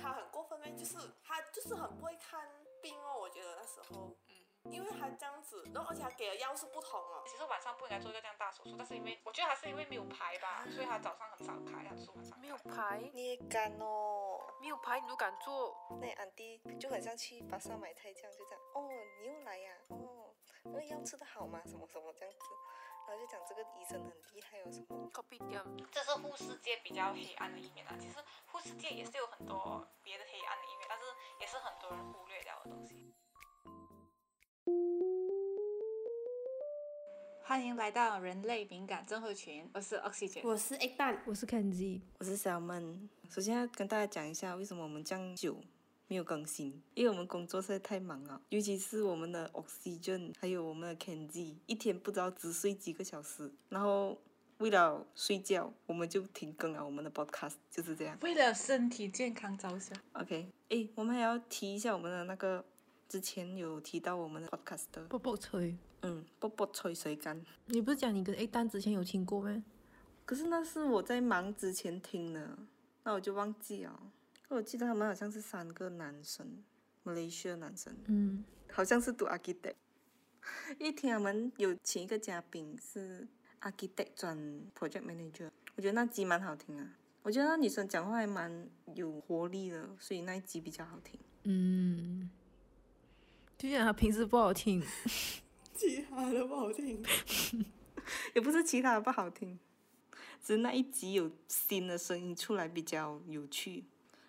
他很过分呗？就是他就是很不会看病哦，我觉得那时候，嗯，因为他这样子，然后而且他给的药是不同哦。其实晚上不应该做一个这样大手术，但是因为我觉得还是因为没有排吧，所以他早上很少开，他是晚上。没有排，你也敢哦，没有排你都敢做？那俺弟就很像去巴萨买菜这样，就这样。哦，你又来呀、哦，那个药吃的好吗？什么什么这样子，然后就讲这个医生很厉害有，什么。copy 掉。这是护士界比较黑暗的一面啊。其实护士界也是有很多别的黑暗的一面，但是也是很多人忽略掉的东西。欢迎来到人类敏感症候群，我是 Oxygen。我是 egg 蛋，我是 Kenzie，我是小闷。首先要跟大家讲一下，为什么我们这样久没有更新，因为我们工作实在太忙了，尤其是我们的 Oxygen，还有我们的 Kenji，一天不知道只睡几个小时，然后为了睡觉，我们就停更了我们的 Podcast，就是这样。为了身体健康着想，OK，诶，我们还要提一下我们的那个，之前有提到我们的 Podcast 的，波波吹。嗯，波波吹水干。你不是讲你跟 egg 蛋之前有听过吗？可是那是我在忙之前听的，那我就忘记了。我记得他们好像是三个男生，，Malaysia 男生，嗯，好像是读 architect。一天他们有请一个嘉宾是 architect 转 project manager，我觉得那集蛮好听啊。我觉得那女生讲话还蛮有活力的，所以那一集比较好听。嗯，就讲他平时不好听，其他的不好听，也不是其他的不好听，只是那一集有新的声音出来比较有趣。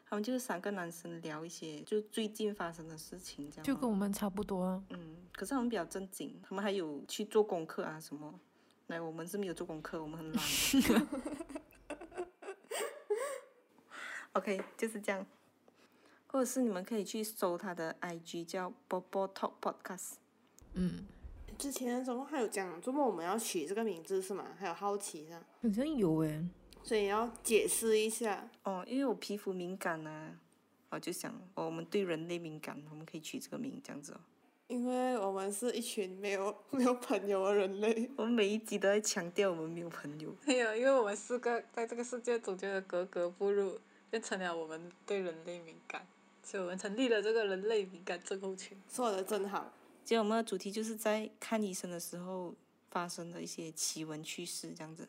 他们就是三个男生聊一些就最近发生的事情，这样就跟我们差不多啊。嗯，可是他们比较正经，他们还有去做功课啊什么。来，我们是没有做功课，我们很懒。OK，就是这样。或者是你们可以去搜他的 IG 叫 Bobo Talk Podcast。嗯，之前总共还有讲，周末我们要取这个名字是吗？还有好奇的，好像有诶。所以要解释一下。哦，因为我皮肤敏感啊，我就想，哦，我们对人类敏感，我们可以取这个名，这样子哦。因为我们是一群没有 没有朋友的人类，我们每一集都在强调我们没有朋友。没有，因为我们四个在这个世界总觉得格格不入，变成了我们对人类敏感，所以我们成立了这个人类敏感症候群。说的真好。今天我们的主题就是在看医生的时候发生的一些奇闻趣事，这样子。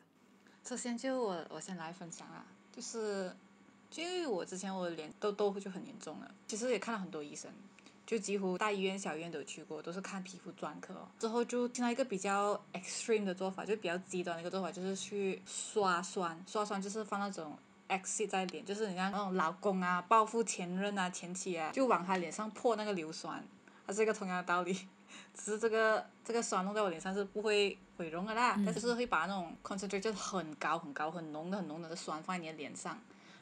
首先就我我先来分享啊，就是，就因为我之前我脸痘痘就很严重了，其实也看了很多医生，就几乎大医院、小医院都有去过，都是看皮肤专科。之后就听到一个比较 extreme 的做法，就比较极端的一个做法，就是去刷酸，刷酸就是放那种 acid 在脸，就是你像那种老公啊、报复前任啊、前妻啊，就往他脸上泼那个硫酸，它是一个同样的道理。只是这个这个酸弄在我脸上是不会毁容的啦，但是会把那种 concentration 很高很高很浓的很浓的酸放在你的脸上，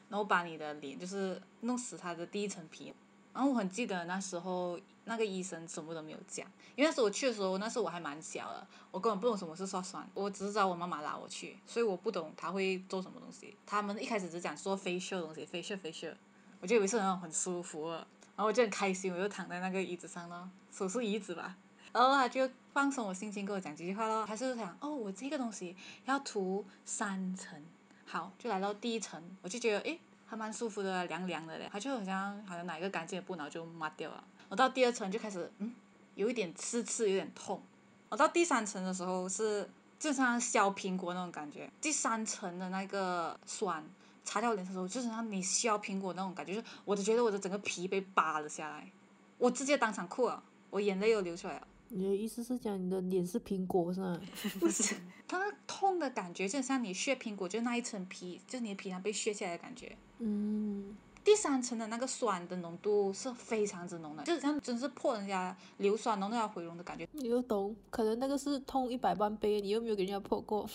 然后把你的脸就是弄死它的第一层皮。然后我很记得那时候那个医生什么都没有讲，因为那时候我去的时候，那时候我还蛮小的，我根本不懂什么是刷酸，我只知道我妈妈拉我去，所以我不懂他会做什么东西。他们一开始只讲说 facial 的东西，facial facial，我就以为是那种很舒服的，然后我就很开心，我就躺在那个椅子上咯，手是椅子吧。然后他就放松我心情，跟我讲几句话咯。他是想哦，我这个东西要涂三层，好，就来到第一层，我就觉得诶，还蛮舒服的，凉凉的嘞。他就好像好像拿一个干净的布，然后就抹掉了。我到第二层就开始嗯，有一点刺刺，有点痛。我到第三层的时候是就像削苹果那种感觉，第三层的那个酸擦掉脸上的时候，就是像你削苹果那种感觉，就是我就觉得我的整个皮被扒了下来，我直接当场哭了，我眼泪又流出来了。你的意思是讲你的脸是苹果是吗？不是，它那痛的感觉就像你削苹果，就那一层皮，就是你的皮囊被削下来的感觉。嗯，第三层的那个酸的浓度是非常之浓的，就是像真是破人家硫酸，浓度要毁容的感觉。你又懂，可能那个是痛一百万倍，你又没有给人家破过。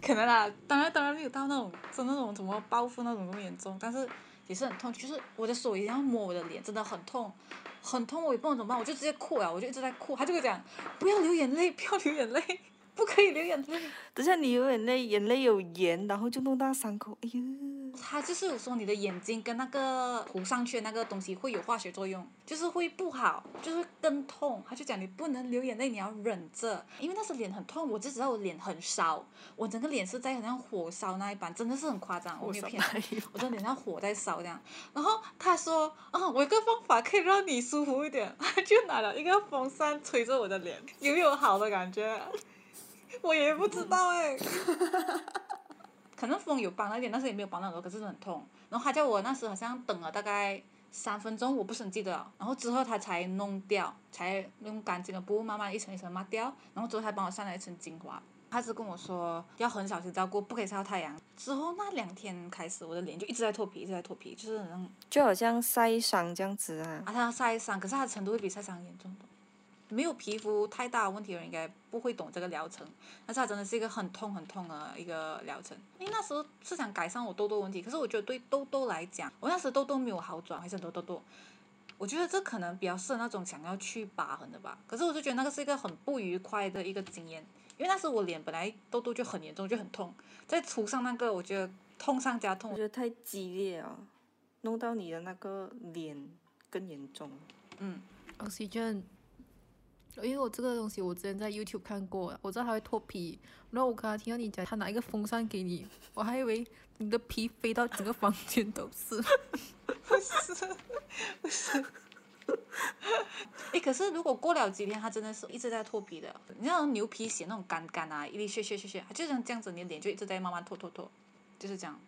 可能啦，当然当然没有到那种真的那种什么报复那种那么严重，但是也是很痛，就是我的手一定要摸我的脸，真的很痛，很痛，我也不知道怎么办，我就直接哭了，我就一直在哭，他就会讲不要流眼泪，不要流眼泪，不可以流眼泪。等下你流眼泪，眼泪有盐，然后就弄到伤口，哎呦，他就是有说你的眼睛跟那个涂上去的那个东西会有化学作用，就是会不好，就是更痛。他就讲你不能流眼泪，你要忍着，因为那时候脸很痛，我就知道我脸很烧，我整个脸是在好像火烧那一般，真的是很夸张，我没有骗你，我真的脸像火在烧这样。然后他说，啊，我有个方法可以让你舒服一点，他 就拿了一个风扇吹着我的脸，有没有好的感觉？我也不知道哎、可能风有帮了一点，但是也没有帮到很多，可是很痛。然后他叫我那时好像等了大概三分钟，我不是很记得了。然后之后他才弄掉，才用干净的布慢慢一层一层抹掉。然后之后他帮我上了一层精华。他是跟我说要很小心照顾，不可以晒到太阳。之后那两天开始，我的脸就一直在脱皮，一直在脱皮，就是那种就好像晒伤这样子啊。啊，它晒伤，可是他的程度会比晒伤严重的。没有皮肤太大的问题的人应该不会懂这个疗程，但是它真的是一个很痛很痛的一个疗程。因为那时候是想改善我痘痘问题，可是我觉得对痘痘来讲，我那时痘痘没有好转，还是很多痘痘。我觉得这可能比较适合那种想要去疤痕的吧。可是我就觉得那个是一个很不愉快的一个经验，因为那时候我脸本来痘痘就很严重，就很痛，再涂上那个，我觉得痛上加痛我觉。得太激烈了，弄到你的那个脸更严重。嗯，oxygen，因为我这个东西我之前在 YouTube 看过，我知道它会脱皮，然后我刚刚听到你讲他拿一个风扇给你，我还以为你的皮飞到整个房间都是。不是，不是。哎，可是如果过了几天，它真的是一直在脱皮的。你知道牛皮癣那种干干啊，一粒屑屑屑屑，它就像这样子，你的脸就一直在慢慢脱脱脱，就是这样。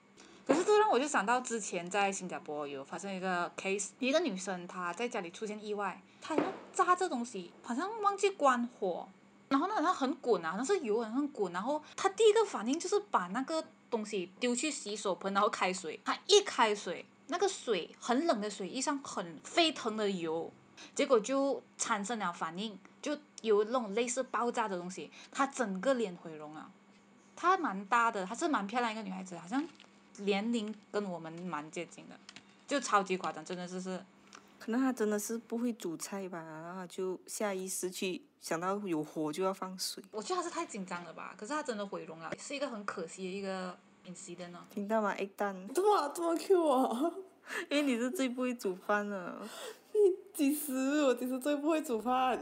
可是这让我就想到之前在新加坡有发生一个 case，一个女生她在家里出现意外，她好像炸这东西，好像忘记关火，然后呢好像很滚啊，那是油很滚，然后她第一个反应就是把那个东西丢去洗手盆，然后开水，她一开水，那个水很冷的水遇上很沸腾的油，结果就产生了反应，就有那种类似爆炸的东西，她整个脸毁容了。她蛮大的，她是蛮漂亮一个女孩子，好像年龄跟我们蛮接近的，就超级夸张，真的是是。可能他真的是不会煮菜吧，然后他就下意识去想到有火就要放水。我觉得他是太紧张了吧，可是他真的毁容了，是一个很可惜的一个 incident 哦。听到吗？egg 蛋，这么这么 Q 啊，因为你是最不会煮饭的。其实我其实最不会煮饭，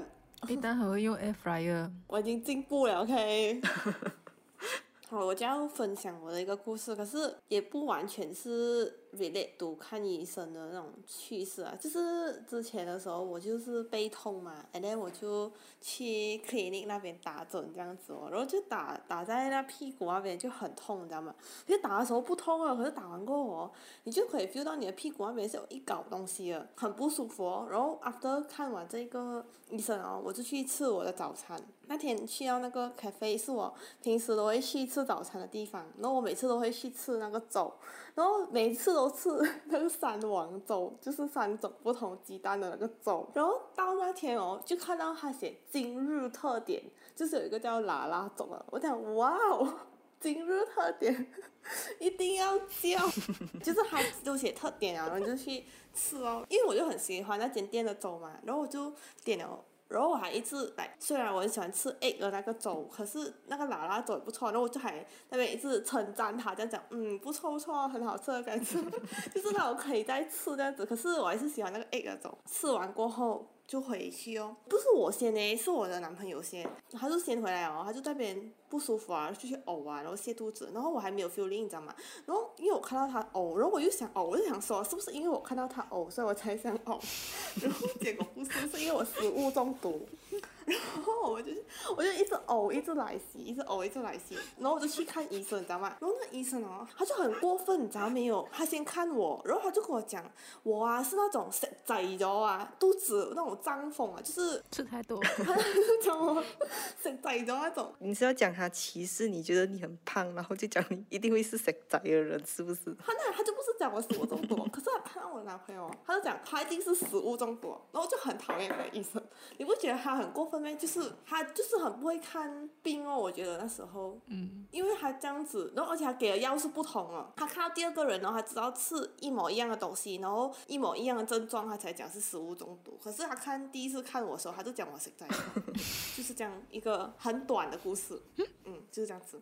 一旦还会用 air fryer，我已经进步了，OK。好，我就要分享我的一个故事，可是也不完全是 relate to 看医生的那种趣事啊。就是之前的时候，我就是背痛嘛，and then 我就去 clinic 那边打针这样子哦，然后就打打在那屁股那边就很痛，你知道吗？就打的时候不痛啊，可是打完过后哦，你就可以 feel 到你的屁股那边是有一搞东西的，很不舒服哦。然后 after 看完这个医生哦，我就去吃我的早餐。那天去到那个 cafe 是我平时都会去吃早餐的地方，然后我每次都会去吃那个粥，然后每次都吃那个三王粥，就是三种不同鸡蛋的那个粥。然后到那天哦，就看到他写今日特点，就是有一个叫拉拉粥的，我讲哇哦。今日特点一定要叫，就是他都写特点啊，然后就去吃哦，因为我就很喜欢那间店的粥嘛，然后我就点了。然后我还一直来，虽然我很喜欢吃 egg 的那个粥，可是那个拉拉粥也不错，然后我就还那边一直称赞他，这样讲，嗯，不错不错，很好吃的感觉，就是那种可以再吃这样子。可是我还是喜欢那个 egg 的粥。吃完过后就回去哦，不是我先呢，是我的男朋友先，他就先回来哦，他就在那边不舒服啊，就去呕啊，然后泻肚子，然后我还没有 feeling，你知道吗？然后因为我看到他呕，然后我又想呕，我就想说是不是因为我看到他呕，所以我才想呕，然后结果不是，是因为我食物中毒。然后我就我就一直呕，一直来洗，一直呕，一直来洗，然后我就去看医生，你知道吗？然后那个医生哦，他就很过分，你知道没有？他先看我，然后他就跟我讲，我啊是那种食仔咗啊，肚子那种胀风啊，就是吃太多。他就讲我食仔咗那种。你是要讲他歧视你，觉得你很胖，然后就讲你一定会是食仔的人，是不是？他那他就不是讲我食物中毒，可是他看到我男朋友，他就讲他一定是食物中毒，然后我就很讨厌那个医生。你不觉得他很过分吗？就是他就是很不会看病哦，我觉得那时候，嗯，因为他这样子，然后而且他给的药是不同哦。他看到第二个人，然后他知道吃一模一样的东西，然后一模一样的症状，他才讲是食物中毒。可是他看第一次看我的时候，他就讲我食在，就是这样一个很短的故事，嗯，就是这样子。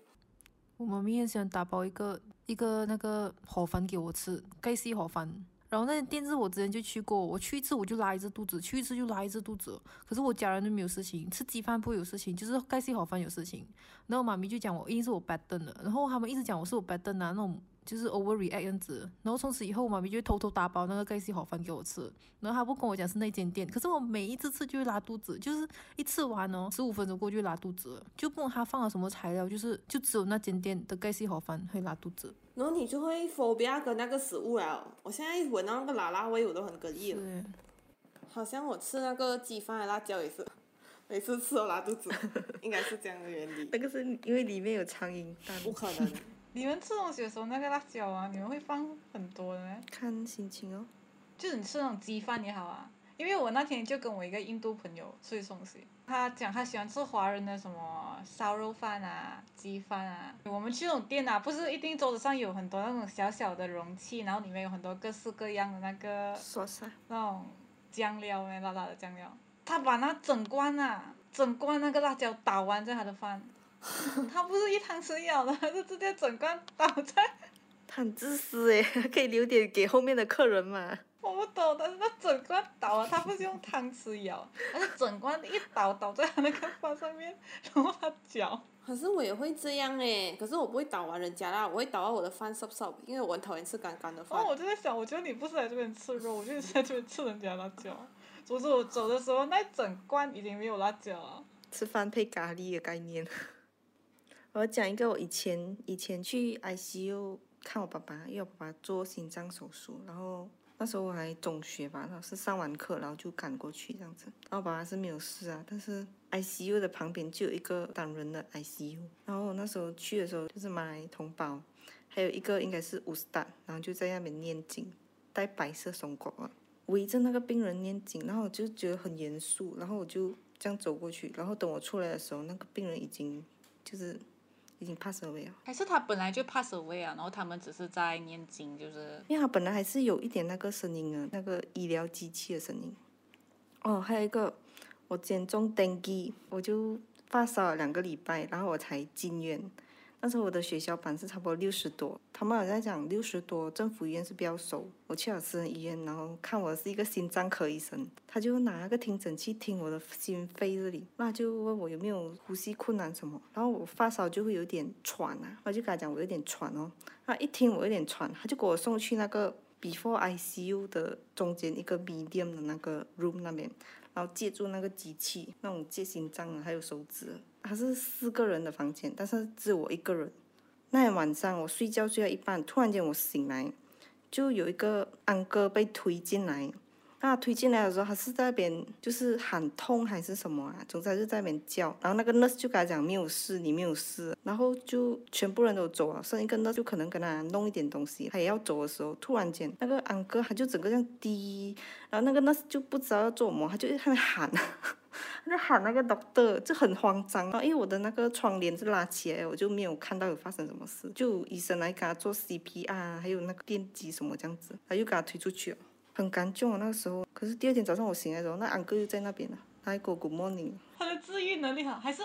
我妈咪很喜欢打包一个一个那个河粉给我吃，盖西河粉。然后那店子我之前就去过，我去一次我就拉一次肚子，去一次就拉一次肚子。可是我家人都没有事情，吃鸡饭不会有事情，就是盖西好饭有事情。然后妈咪就讲我一定是我 bad 的，然后他们一直讲我是我白登啊那种。就是 overreact 样子，然后从此以后，我妈咪就会偷偷打包那个盖西好饭给我吃，然后她不跟我讲是那间店，可是我每一次吃就会拉肚子，就是一吃完哦，十五分钟过去拉肚子，就不管他放了什么材料，就是就只有那间店的盖西好饭会拉肚子。然后你就会 phobia 跟那个食物了，我现在闻到那个辣辣味我都很膈应。对，好像我吃那个鸡饭的辣椒也是，每次吃都拉肚子，应该是这样的原理。那个是因为里面有苍蝇蛋。不可能。你们吃东西的时候那个辣椒啊，你们会放很多的吗？看心情哦。就是你吃那种鸡饭也好啊，因为我那天就跟我一个印度朋友吃东西，他讲他喜欢吃华人的什么烧肉饭啊、鸡饭啊。我们去那种店啊，不是一定桌子上有很多那种小小的容器，然后里面有很多各式各样的那个那种酱料诶，辣辣的酱料。他把那整罐啊，整罐那个辣椒倒完在他的饭。他不是一汤匙舀的，他是直接整罐倒在。他很自私诶，可以留点给后面的客人嘛。我不懂，但是他整罐倒了，他不是用汤匙舀，他是整罐一倒倒在他那个饭上面，然后他搅。可是我也会这样诶，可是我不会倒完人家啦，我会倒到我的饭因为我很讨厌吃干干的饭。哦，我就在想，我觉得你不是来这边吃肉，我觉得你是来这边吃人家辣椒。总之我走的时候，那整罐已经没有辣椒了。吃饭配咖喱的概念。我讲一个，我以前以前去 ICU 看我爸爸，因为我爸爸做心脏手术，然后那时候我还中学吧，然后是上完课然后就赶过去这样子，然后爸爸是没有事啊，但是 ICU 的旁边就有一个单人的 ICU，然后我那时候去的时候就是马来同胞，还有一个应该是乌斯达，然后就在那边念经，戴白色松果啊，围着那个病人念经，然后我就觉得很严肃，然后我就这样走过去，然后等我出来的时候，那个病人已经就是。已经 pass away 了，还是他本来就 pass away 啊？然后他们只是在念经，就是。因为他本来还是有一点那个声音啊，那个医疗机器的声音。哦，还有一个，我今天中 dengue，我就发烧了两个礼拜，然后我才进院。那时候我的血小板是差不多六十多，他们好像讲六十多，政府医院是比较熟。我去了私人医院，然后看我是一个心脏科医生，他就拿那个听诊器听我的心肺这里，那就问我有没有呼吸困难什么，然后我发烧就会有点喘啊，我就跟他讲我有点喘哦，他一听我有点喘，他就给我送去那个 before ICU 的中间一个 medium 的那个 room 那边，然后借助那个机器，那种借心脏啊，还有手指。它是四个人的房间，但是只有我一个人。那天晚上我睡觉睡到一半，突然间我醒来，就有一个安哥被推进来。那推进来的时候，他是在那边就是喊痛还是什么啊？总之是在那边叫。然后那个 nurse 就跟他讲没有事，你没有事。然后就全部人都走了，剩一个 nurse 就可能跟他弄一点东西。他也要走的时候，突然间那个安哥他就整个这样低，然后那个 nurse 就不知道要做什么，他就在那边喊。就喊那个 doctor，就很慌张。然后因为我的那个窗帘是拉起来，我就没有看到有发生什么事。就医生来给他做 CPR，还有那个电击什么这样子，他又给他推出去了，很干重啊那个时候。可是第二天早上我醒来的时候，那安哥又在那边了，他还给我 good morning。他的治愈能力好，还是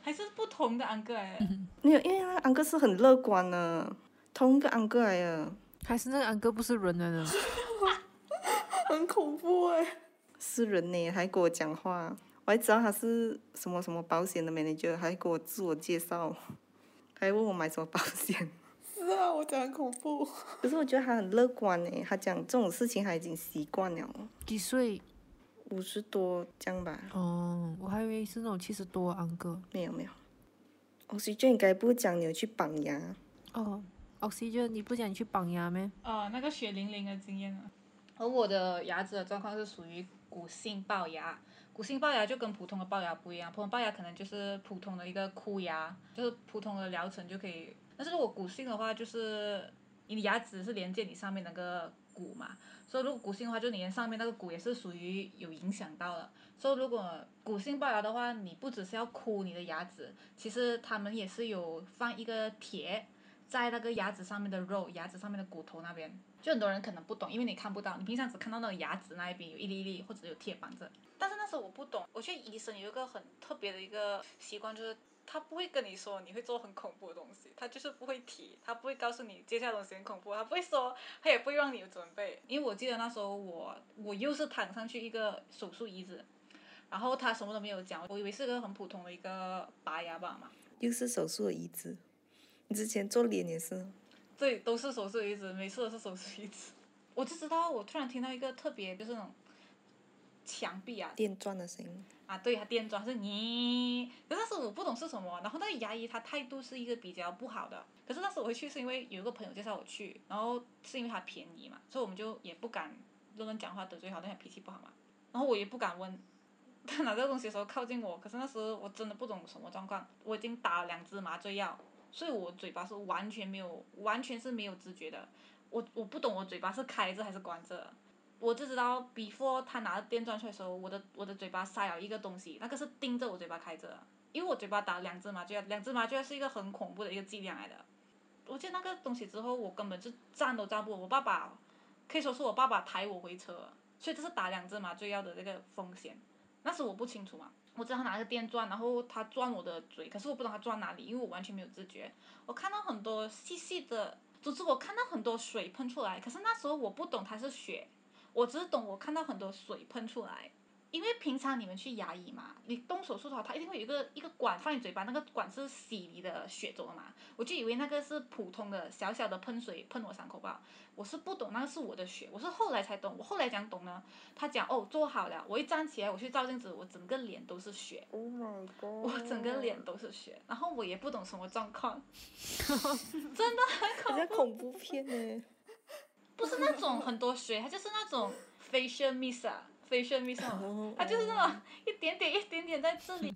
还是不同的安哥哎。没有，因为那安哥是很乐观的，同一个安哥来的。还是那个安哥不是人来的？很恐怖哎。是人呢，还跟我讲话。我还知道他是什么什么保险的 manager，还给我自我介绍，还问我买什么保险。是啊，我觉得很恐怖。可是我觉得他很乐观诶，他讲这种事情他已经习惯了。几岁？五十多这样吧。哦，我还以为是那种七十多安哥。没有没有。Oxygen 应该不讲你有去绑牙。哦，Oxygen 你不讲你去绑牙咩？哦，那个血淋淋的经验啊。而我的牙齿的状况是属于骨性龅牙。骨性龅牙就跟普通的龅牙不一样，普通龅牙可能就是普通的一个箍牙，就是普通的疗程就可以。但是如果骨性的话，就是你的牙齿是连接你上面那个骨嘛，所以如果骨性的话，就连上面那个骨也是属于有影响到的。所以如果骨性龅牙的话，你不只是要箍你的牙齿，其实他们也是有放一个铁在那个牙齿上面的肉，牙齿上面的骨头那边。就很多人可能不懂，因为你看不到，你平常只看到那个牙齿那一边有一粒粒或者有铁绑着。但是那时候我不懂，我觉得医生有一个很特别的一个习惯，就是他不会跟你说你会做很恐怖的东西，他就是不会提，他不会告诉你接下来东西很恐怖，他不会说，他也不会让你有准备。因为我记得那时候我我又是躺上去一个手术椅子，然后他什么都没有讲，我以为是个很普通的一个拔牙吧嘛，又是手术的椅子，你之前做脸也是，对，都是手术椅子，每次都是手术椅子。我就知道，我突然听到一个特别就是那种墙壁啊，电钻的声音。啊，对，它电钻是你，可是那时候我不懂是什么，然后那个牙医他态度是一个比较不好的，可是那时候我会去是因为有一个朋友介绍我去，然后是因为他便宜嘛，所以我们就也不敢乱人讲话得罪他，但他脾气不好嘛，然后我也不敢问，他拿这个东西的时候靠近我，可是那时候我真的不懂什么状况，我已经打了两支麻醉药，所以我嘴巴是完全没有，完全是没有知觉的，我我不懂我嘴巴是开着还是关着。我就知道，before 他拿电钻出来的时候，我的我的嘴巴塞了一个东西，那个是盯着我嘴巴开着，因为我嘴巴打两支麻醉药，两支麻醉药是一个很恐怖的一个剂量来的。我见那个东西之后，我根本就站都站不稳。我爸爸可以说是我爸爸抬我回车，所以这是打两支麻醉药的这个风险。那时我不清楚嘛，我知道他拿个电钻，然后他钻我的嘴，可是我不知道他钻哪里，因为我完全没有知觉。我看到很多细细的，总之我看到很多水喷出来，可是那时候我不懂它是血。我只是懂，我看到很多水喷出来，因为平常你们去牙医嘛，你动手术的话，它一定会有一个一个管放你嘴巴，那个管是洗你的血走的嘛，我就以为那个是普通的小小的喷水喷我伤口吧，我是不懂那个是我的血，我是后来才懂，我后来讲懂呢，他讲哦做好了，我一站起来我去照镜子，我整个脸都是血，Oh my god！我整个脸都是血，然后我也不懂什么状况，真的很恐怖，像恐怖片呢。不是那种很多水，它就是那种 facial mist 啊，facial mist，它就是那种一点点一点点在这里，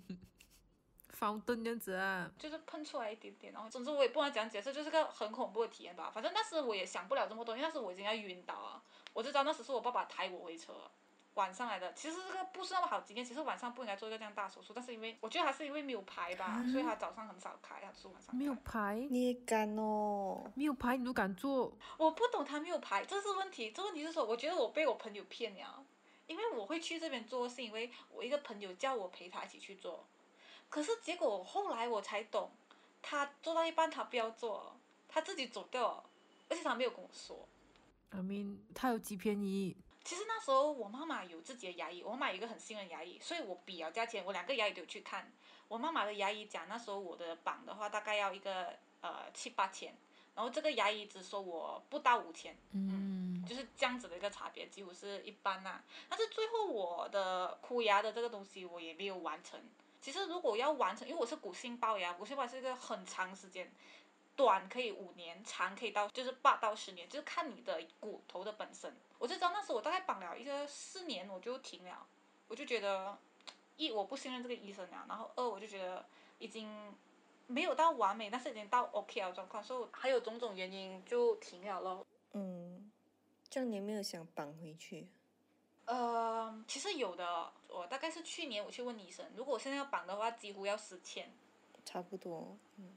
方墩这样子啊，就是喷出来一点点，然后总之我也不能讲解释，就是个很恐怖的体验吧。反正那时我也想不了这么多，因为那时我已经要晕倒了，我就知道那时是我爸爸抬我回车。晚上来的，其实这个不是那么好经验。其实晚上不应该做一个这样大手术，但是因为我觉得还是因为没有排吧，所以他早上很少开，他是晚上。没有排，你也敢哦？没有排你都敢做？我不懂他没有排，这是问题。这问题是说，我觉得我被我朋友骗了，因为我会去这边做，是因为我一个朋友叫我陪他一起去做，可是结果后来我才懂，他做到一半他不要做，他自己走掉，而且他没有跟我说。I mean，他有几便宜？其实那时候我妈妈有自己的牙医，我妈妈有一个很信任牙医，所以我比较价钱，我两个牙医都有去看。我妈妈的牙医讲那时候我的绑的话大概要一个呃七八千，然后这个牙医只收我不到五千，嗯，就是这样子的一个差别，几乎是一般呐。但是最后我的箍牙的这个东西我也没有完成。其实如果要完成，因为我是骨性龅牙，骨性龅是一个很长时间。短可以五年，长可以到就是八到十年，就是看你的骨头的本身。我就知道那时我大概绑了一个四年，我就停了，我就觉得一我不信任这个医生了，然后二我就觉得已经没有到完美，但是已经到 OK 了状况，所以还有种种原因就停了咯。嗯，这样你没有想绑回去？呃，其实有的，我大概是去年我去问医生，如果我现在要绑的话，几乎要十千。差不多，嗯。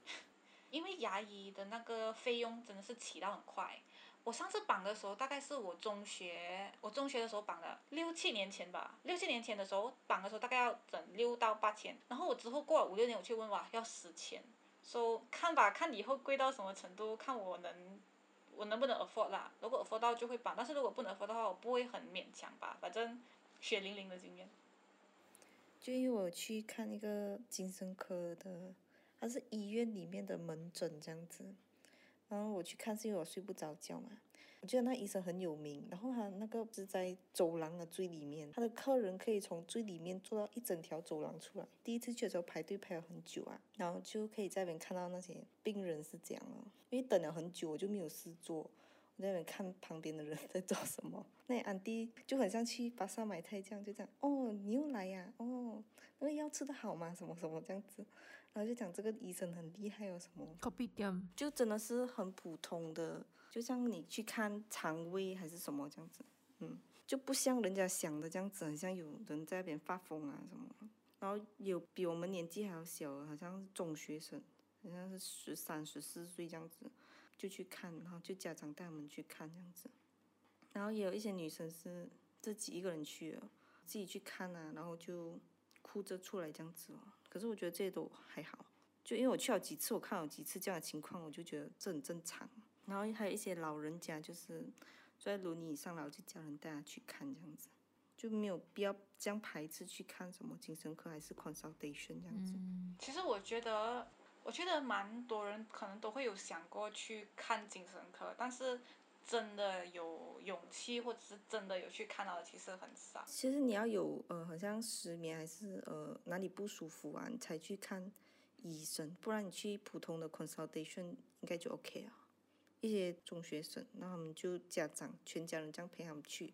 因为牙医的那个费用真的是起到很快，我上次绑的时候大概是我中学，我中学的时候绑的，六七年前吧，六七年前的时候绑的时候大概要整六到八千，然后我之后过了五六年我去问哇要十千，说看吧，看以后贵到什么程度，看我能我能不能 afford 啦，如果 afford 到就会绑，但是如果不能 afford 的话，我不会很勉强吧，反正血淋淋的经验。就因为我去看一个精神科的。他是医院里面的门诊这样子，然后我去看是因为我睡不着觉嘛。我觉得那医生很有名，然后他那个不是在走廊的最里面，他的客人可以从最里面坐到一整条走廊出来。第一次去的时候排队排了很久啊，然后就可以在那边看到那些病人是这样了，因为等了很久我就没有事做。我在那边看旁边的人在做什么，那安迪就很像去巴萨买菜这样，就这样哦，你又来呀？哦，那个药吃的好吗？什么什么这样子，然后就讲这个医生很厉害有，什么？就真的是很普通的，就像你去看肠胃还是什么这样子，嗯，就不像人家想的这样子，很像有人在那边发疯啊什么。然后有比我们年纪还要小，好像是中学生，好像是十三十四岁这样子。就去看，然后就家长带我们去看这样子，然后也有一些女生是自己一个人去了，自己去看啊，然后就哭着出来这样子哦。可是我觉得这些都还好，就因为我去了几次，我看了几次这样的情况，我就觉得这很正常。然后还有一些老人家就是坐在轮椅上，然后就叫人带他去看这样子，就没有必要这样排斥去看什么精神科还是 consultation 这样子。嗯，其实我觉得，我觉得蛮多人可能都会有想过去看精神科，但是真的有勇气或者是真的有去看到的，其实很少。其实你要有呃，好像失眠还是呃哪里不舒服啊，你才去看医生，不然你去普通的 consultation 应该就 OK 啊。一些中学生，那他们就家长全家人这样陪他们去，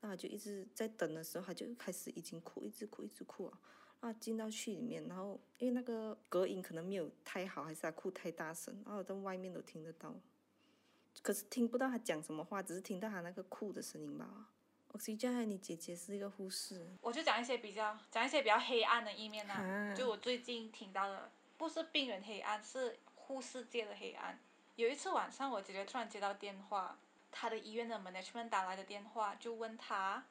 那他就一直在等的时候，他就开始已经哭，一直哭，一直哭啊。那进到去里面，然后因为那个隔音可能没有太好，还是他哭太大声，然后在外面都听得到，可是听不到他讲什么话，只是听到他那个哭的声音吧。我记得你姐姐是一个护士，我就讲一些比较讲一些比较黑暗的一面呐、啊就我最近听到的，不是病人黑暗，是护士界的黑暗。有一次晚上，我姐姐突然接到电话，她的医院的 management 打来的电话，就问她，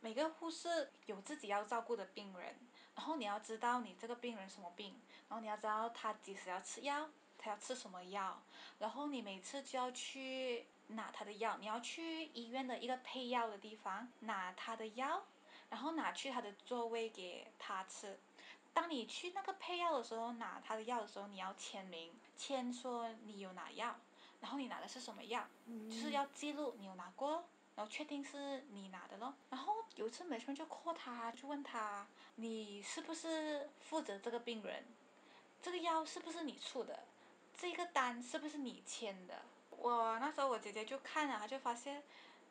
每个护士有自己要照顾的病人，然后你要知道你这个病人什么病，然后你要知道他几时要吃药，他要吃什么药，然后你每次就要去拿他的药，你要去医院的一个配药的地方拿他的药，然后拿去他的座位给他吃。当你去那个配药的时候，拿他的药的时候，你要签名，签说你有拿药，然后你拿的是什么药，就是要记录你有拿过，然后确定是你拿的咯。然后有一次美春就 call 他，就问他，你是不是负责这个病人？这个药是不是你出的？这个单是不是你签的？我那时候我姐姐就看了，她就发现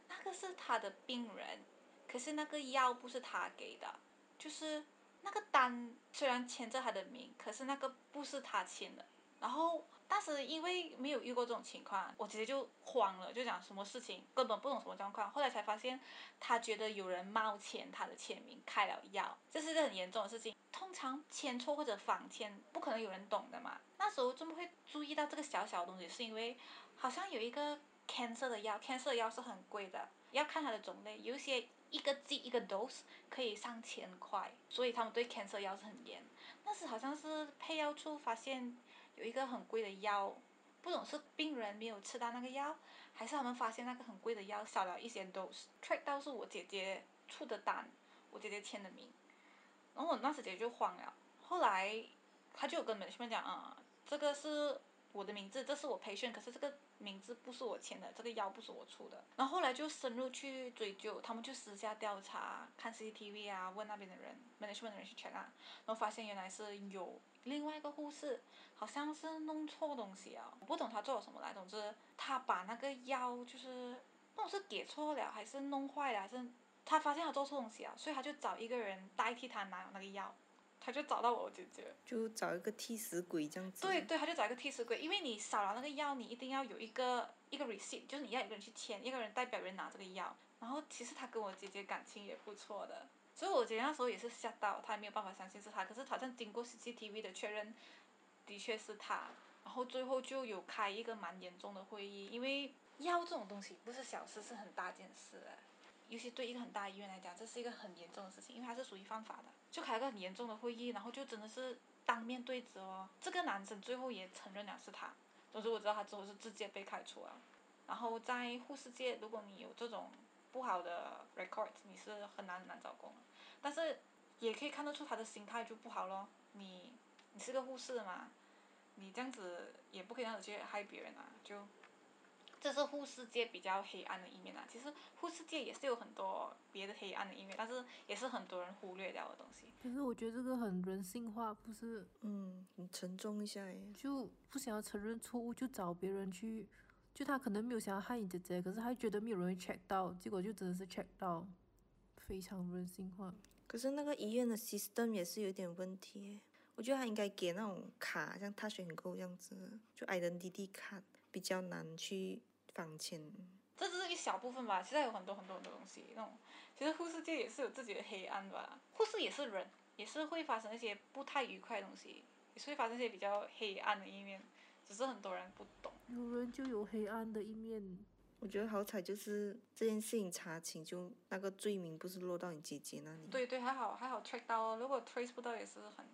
那个是她的病人，可是那个药不是她给的，就是那个单虽然签着她的名，可是那个不是她签的。然后当时因为没有遇过这种情况，我直接就慌了，就讲什么事情根本不懂什么状况。后来才发现，他觉得有人冒签他的签名开了药，这是个很严重的事情。通常签错或者仿签，不可能有人懂的嘛。那时候怎么会注意到这个小小的东西？是因为好像有一个 cancer 的药，cancer 的药是很贵的，要看它的种类，有一些一个剂一个 dose 可以上千块，所以他们对 cancer 药是很严。那时好像是配药处发现有一个很贵的药，不懂是病人没有吃到那个药，还是他们发现那个很贵的药少了一些 dose，track 到是我姐姐出的单，我姐姐签的名，然后我那时姐姐就慌了，后来她就跟门诊讲啊、这个是我的名字，这是我培训，可是这个名字不是我签的，这个药不是我出的。然后后来就深入去追究，他们就私下调查，看 CCTV 啊，问那边的人，management 的人去全啊，然后发现原来是有另外一个护士，好像是弄错东西啊，我不懂他做了什么来，总之他把那个药就是不懂是给错了还是弄坏了，还是他发现他做错东西啊，所以他就找一个人代替他拿那个药，他就找到我姐姐。就找一个替死鬼这样子。对对，他就找一个替死鬼，因为你少了那个药，你一定要有一个一个 receipt，就是你要一个人去签，一个人代表人拿这个药。然后其实他跟我姐姐感情也不错的，所以我姐姐那时候也是吓到，她也没有办法相信是他，可是好像经过 CCTV 的确认，的确是他。然后最后就有开一个蛮严重的会议，因为药这种东西不是小事，是很大件事的。尤其对一个很大医院来讲，这是一个很严重的事情，因为它是属于犯法的。就开个很严重的会议，然后就真的是当面对质哦。这个男生最后也承认了是他，总之我知道他之后是直接被开除了。然后在护士界，如果你有这种不好的 record，你是很难很难找工。但是也可以看得出他的心态就不好咯。你你是个护士嘛，你这样子也不可以这样子去害别人啊，就。这是护士界比较黑暗的一面啊。其实护士界也是有很多别的黑暗的一面，但是也是很多人忽略掉的东西。可是我觉得这个很人性化，不是嗯，很沉重一下诶。就不想要承认错误，就找别人去，就他可能没有想要害你姐姐，可是他觉得没有人会 check 到，结果就真的是 check 到，非常人性化。可是那个医院的 system 也是有点问题耶，我觉得他应该给那种卡，像 Touch and Go 这样子，就 identity 卡比较难去仿签。这只是一小部分吧，其实还有很多很多很多东西。那种其实护士界也是有自己的黑暗吧，护士也是人，也是会发生一些不太愉快的东西，也是会发生一些比较黑暗的一面，只是很多人不懂。有人就有黑暗的一面，我觉得好彩就是这件事情查清，就那个罪名不是落到你姐姐那里。对对，还好还好 track 到哦，如果 trace 不到也是很。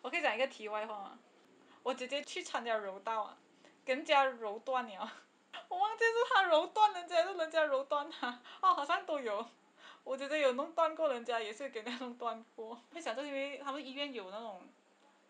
我可以讲一个题外话吗？我姐姐去参加柔道啊，给人家柔断了，我忘记是她揉断人家，还是人家揉断她，哦，好像都有。我姐姐有弄断过人家，也是给人家弄断过。会想，到因为他们医院有那种，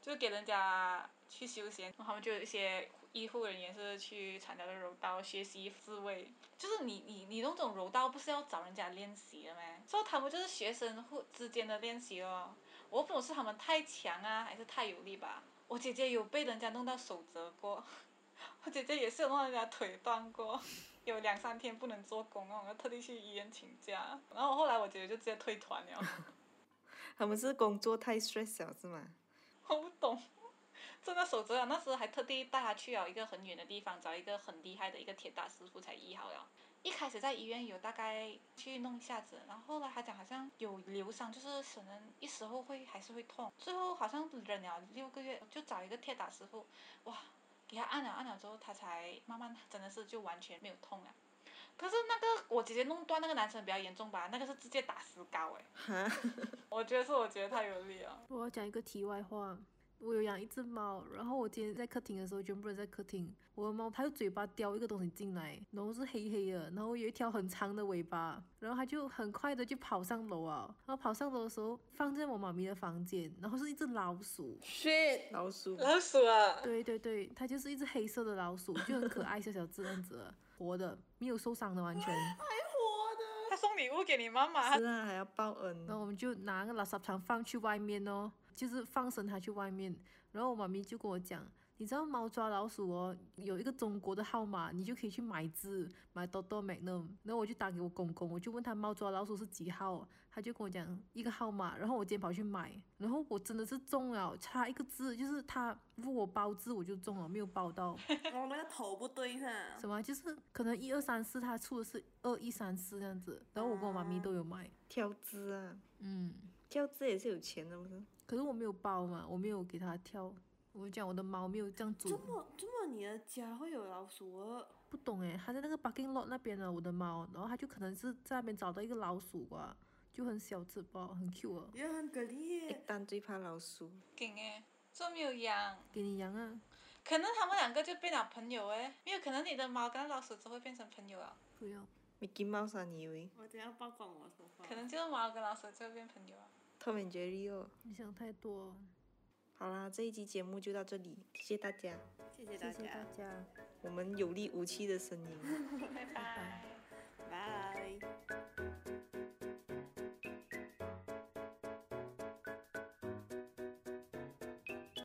就是给人家去休闲，然后他们就有一些医护人员是去参加的柔道学习自卫。就是你你你弄这种柔道，不是要找人家练习的咩？所以他们就是学生互之间的练习哦。我不懂是他们太强啊，还是太有力吧。我姐姐有被人家弄到手折过，我姐姐也是有弄人家腿断过，有两三天不能做工哦，要特地去医院请假。然后后来我姐姐就直接退团了。他们是工作太 stress 了是吗？我不懂，真的手折了，那时候还特地带她去了一个很远的地方，找一个很厉害的一个铁打师傅才医好了。一开始在医院有大概去弄一下子，然后后来他讲好像有流伤，就是可能一时候会还是会痛，最后好像忍了六个月，就找一个铁打师傅，哇，给他按了按了之后，他才慢慢真的是就完全没有痛了。可是那个我姐姐弄断那个男生比较严重吧，那个是直接打石膏诶，哈，我觉得是我觉得太有力了。我要讲一个题外话，我有养一只猫，然后我今天在客厅的时候，全部人在客厅，我的猫它就嘴巴叼一个东西进来，然后是黑黑的，然后有一条很长的尾巴，然后它就很快的就跑上楼啊，然后跑上楼的时候放在我妈咪的房间，然后是一只老鼠，shit，老鼠，老鼠啊！对对对，它就是一只黑色的老鼠，就很可爱，小小只这样子的，活的，没有受伤的完全。他送礼物给你妈妈，是啊，还要报恩然。后我们就拿那个垃圾场放去外面哦，就是放生它去外面。然后我妈咪就跟我讲，你知道猫抓老鼠哦，有一个中国的号码，你就可以去买字，买 Dodo Magnum。然后我就打给我公公，我就问他猫抓老鼠是几号，他就跟我讲一个号码。然后我今天跑去买，然后我真的是中了，差一个字，就是他问我包字我就中了，没有包到。我那个头不对噻。什么？就是可能一二三四，他出的是二一三四这样子。然后我跟我妈咪都有买，挑资啊，嗯。跳这也是有钱的，不是？可是我没有包嘛，我没有给它跳。我讲我的猫没有这样这煮，么这么你的家会有老鼠哦？不懂诶，它在那个 parking lot 那边呢，我的猫，然后它就可能是在那边找到一个老鼠吧，就很小只吧，很 cute 哦，也很可一怜。单最怕老鼠。劲诶，这没有养，给你养啊，可能他们两个就变了朋友诶，没有可能你的猫跟老鼠只会变成朋友啊，不要。Mickey Mouse 啊，你以为我等下曝光我头发。可能就是猫跟老鼠就会变朋友啊。Tom and Jerry 哦？你想太多，好啦，这一期节目就到这里，谢谢大家，谢谢大家谢谢大。家。我们有力无气的声音。拜 拜拜。